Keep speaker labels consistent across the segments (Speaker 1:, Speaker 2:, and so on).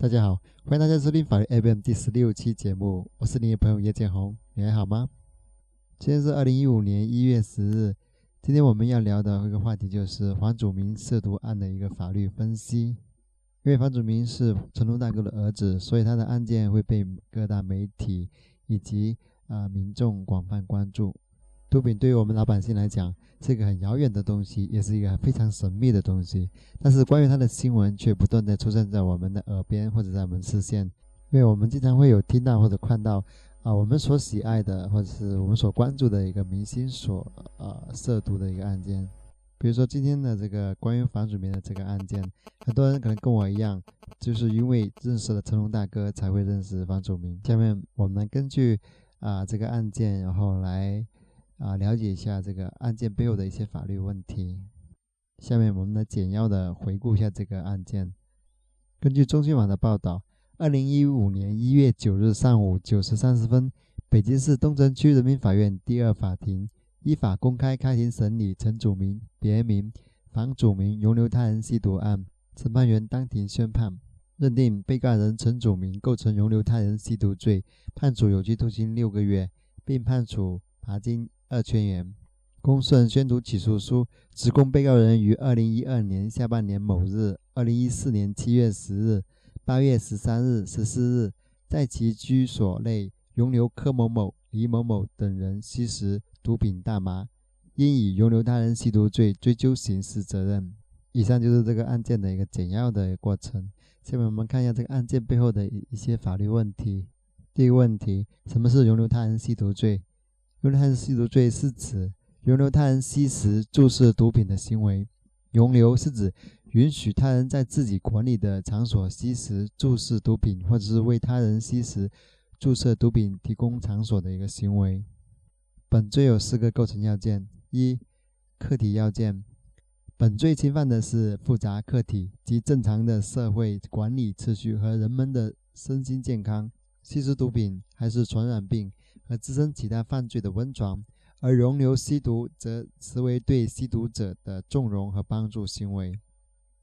Speaker 1: 大家好，欢迎大家收听法律 FM 第十六期节目，我是你的朋友叶建红，你还好吗？今天是二零一五年一月十日，今天我们要聊的一个话题就是黄祖明涉毒案的一个法律分析。因为黄祖明是成龙大哥的儿子，所以他的案件会被各大媒体以及啊民众广泛关注。毒品对于我们老百姓来讲是一个很遥远的东西，也是一个非常神秘的东西。但是关于它的新闻却不断的出现在我们的耳边或者在我们视线，因为我们经常会有听到或者看到啊我们所喜爱的或者是我们所关注的一个明星所呃涉毒的一个案件。比如说今天的这个关于房祖名的这个案件，很多人可能跟我一样，就是因为认识了成龙大哥才会认识房祖名。下面我们根据啊这个案件，然后来。啊，了解一下这个案件背后的一些法律问题。下面我们来简要的回顾一下这个案件。根据中新网的报道，二零一五年一月九日上午九时三十分，北京市东城区人民法院第二法庭依法公开开庭审理陈祖明别名房祖名容留他人吸毒案。审判员当庭宣判，认定被告人陈祖明构成容留他人吸毒罪，判处有期徒刑六个月，并判处罚金。二千元。公诉人宣读起诉书，指控被告人于二零一二年下半年某日、二零一四年七月十日、八月十三日、十四日，在其居所内容留柯某某、李某某等人吸食毒品大麻，应以容留他人吸毒罪追究刑事责任。以上就是这个案件的一个简要的过程。下面我们看一下这个案件背后的一些法律问题。第一个问题：什么是容留他人吸毒罪？容留他人吸毒罪是指容留他人吸食、注射毒品的行为。容留是指允许他人在自己管理的场所吸食、注射毒品，或者是为他人吸食、注射毒品提供场所的一个行为。本罪有四个构成要件：一、客体要件。本罪侵犯的是复杂客体及正常的社会管理秩序和人们的身心健康。吸食毒品还是传染病？和滋生其他犯罪的温床，而容留吸毒则实为对吸毒者的纵容和帮助行为。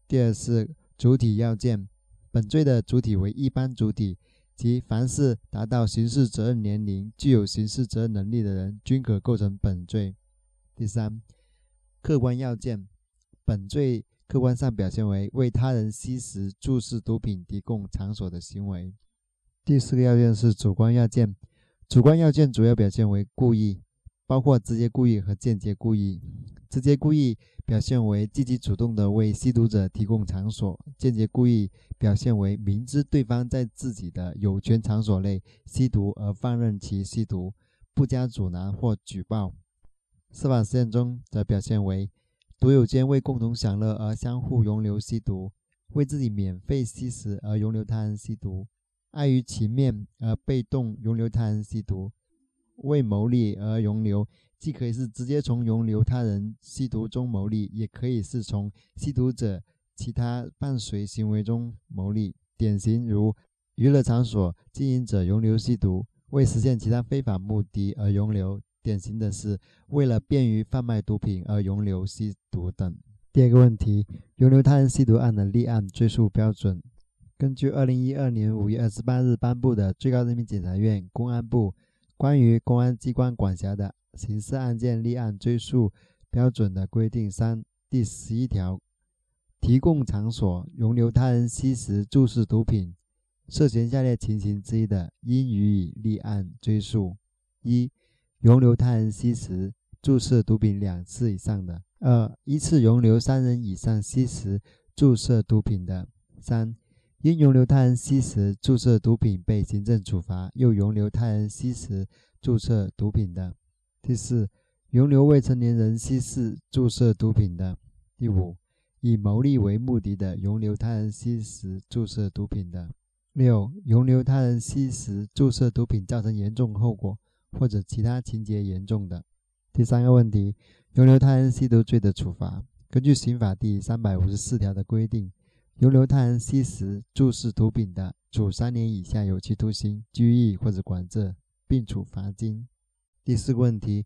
Speaker 1: 第二是主体要件，本罪的主体为一般主体，即凡是达到刑事责任年龄、具有刑事责任能力的人，均可构成本罪。第三，客观要件，本罪客观上表现为为他人吸食、注射毒品提供场所的行为。第四个要件是主观要件。主观要件主要表现为故意，包括直接故意和间接故意。直接故意表现为积极主动的为吸毒者提供场所；间接故意表现为明知对方在自己的有权场所内吸毒而放任其吸毒，不加阻拦或举报。司法实践中则表现为毒友间为共同享乐而相互容留吸毒，为自己免费吸食而容留他人吸毒。碍于情面而被动容留他人吸毒，为牟利而容留，既可以是直接从容留他人吸毒中牟利，也可以是从吸毒者其他伴随行为中牟利。典型如娱乐场所经营者容留吸毒，为实现其他非法目的而容留；典型的是为了便于贩卖毒品而容留吸毒等。第二个问题，容留他人吸毒案的立案追诉标准。根据二零一二年五月二十八日颁布的最高人民检察院公安部关于公安机关管辖的刑事案件立案追诉标准的规定三第十一条，提供场所容留他人吸食、注射毒品，涉嫌下列情形之一的，应予以立案追诉：一、容留他人吸食、注射毒品两次以上的；二、依次容留三人以上吸食、注射毒品的；三、因容留他人吸食、注射毒品被行政处罚，又容留他人吸食、注射毒品的；第四，容留未成年人吸食、注射毒品的；第五，以牟利为目的的容留他人吸食、注射毒品的；六，容留他人吸食、注射毒品造成严重后果或者其他情节严重的。第三个问题，容留他人吸毒罪的处罚，根据刑法第三百五十四条的规定。容留他人吸食、注射毒品的，处三年以下有期徒刑、拘役或者管制，并处罚金。第四个问题：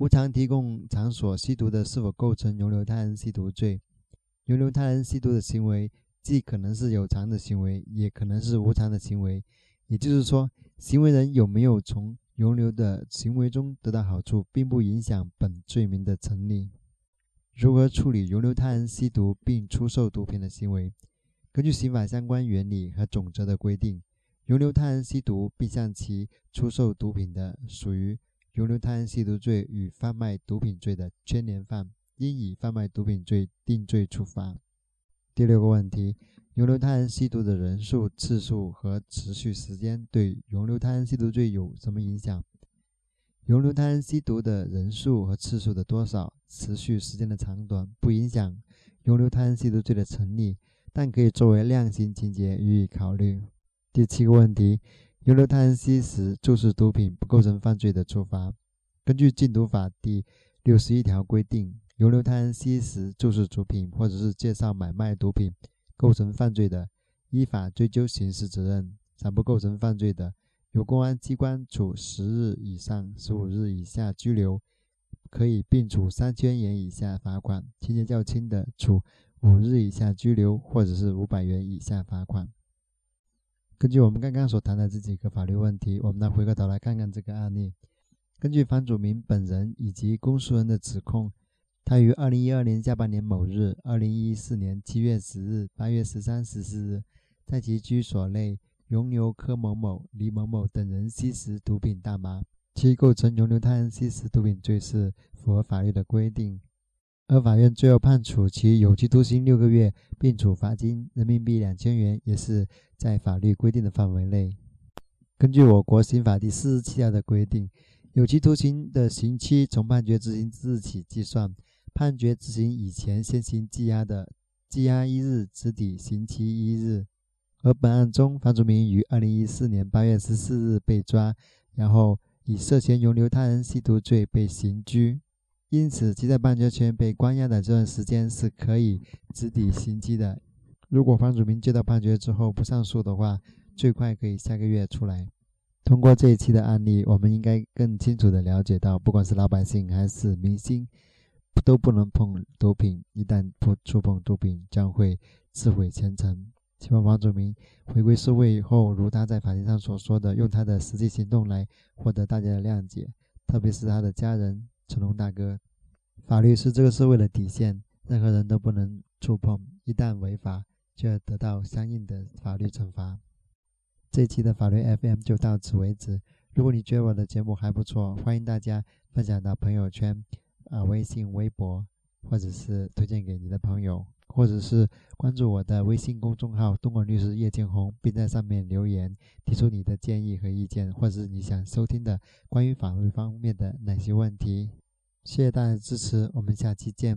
Speaker 1: 无偿提供场所吸毒的，是否构成容留他人吸毒罪？容留他人吸毒的行为，既可能是有偿的行为，也可能是无偿的行为。也就是说，行为人有没有从容留的行为中得到好处，并不影响本罪名的成立。如何处理容留他人吸毒并出售毒品的行为？根据刑法相关原理和总则的规定，容留他人吸毒并向其出售毒品的，属于容留他人吸毒罪与贩卖毒品罪的牵连犯，应以贩卖毒品罪定罪处罚。第六个问题：容留他人吸毒的人数、次数和持续时间对容留他人吸毒罪有什么影响？容留他人吸毒的人数和次数的多少、持续时间的长短不影响容留他人吸毒罪的成立。但可以作为量刑情节予以考虑。第七个问题，容留他人吸食、注射毒品不构成犯罪的处罚。根据禁毒法第六十一条规定，容留他人吸食、注射毒品或者是介绍买卖毒品构成犯罪的，依法追究刑事责任；暂不构成犯罪的，由公安机关处十日以上十五日以下拘留，可以并处三千元以下罚款；情节较轻的，处。五日以下拘留，或者是五百元以下罚款。根据我们刚刚所谈的这几个法律问题，我们来回过头来看看这个案例。根据房祖名本人以及公诉人的指控，他于二零一二年下半年某日、二零一四年七月十日、八月十三、十四日，在其居所内容留柯某某、李某某等人吸食毒品大麻，其构成容留他人吸食毒品罪是符合法律的规定。而法院最后判处其有期徒刑六个月，并处罚金人民币两千元，也是在法律规定的范围内。根据我国刑法第四十七条的规定，有期徒刑的刑期从判决执行之日起计算，判决执行以前先行羁押的，羁押一日直抵刑期一日。而本案中，房祖名于二零一四年八月十四日被抓，然后以涉嫌容留他人吸毒罪被刑拘。因此，其在判决前被关押的这段时间是可以直抵刑期的。如果房祖名接到判决之后不上诉的话，最快可以下个月出来。通过这一期的案例，我们应该更清楚地了解到，不管是老百姓还是明星，都不能碰毒品。一旦不触碰毒品，将会自毁前程。希望房祖名回归社会以后，如他在法庭上所说的，用他的实际行动来获得大家的谅解，特别是他的家人。成龙大哥，法律是这个社会的底线，任何人都不能触碰。一旦违法，就要得到相应的法律惩罚。这期的法律 FM 就到此为止。如果你觉得我的节目还不错，欢迎大家分享到朋友圈、啊微信、微博，或者是推荐给你的朋友，或者是关注我的微信公众号“东莞律师叶建红”，并在上面留言，提出你的建议和意见，或者是你想收听的关于法律方面的哪些问题。谢谢大家的支持，我们下期见。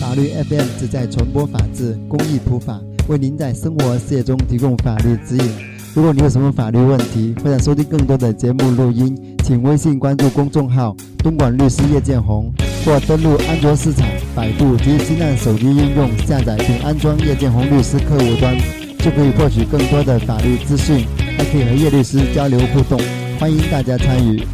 Speaker 1: 法律 FM 旨在传播法治、公益普法，为您在生活事业中提供法律指引。如果你有什么法律问题，或者收听更多的节目录音，请微信关注公众号“东莞律师叶建红”，或登录安卓市场、百度及新浪手机应用下载并安装叶建红律师客户端，就可以获取更多的法律资讯，还可以和叶律师交流互动。欢迎大家参与。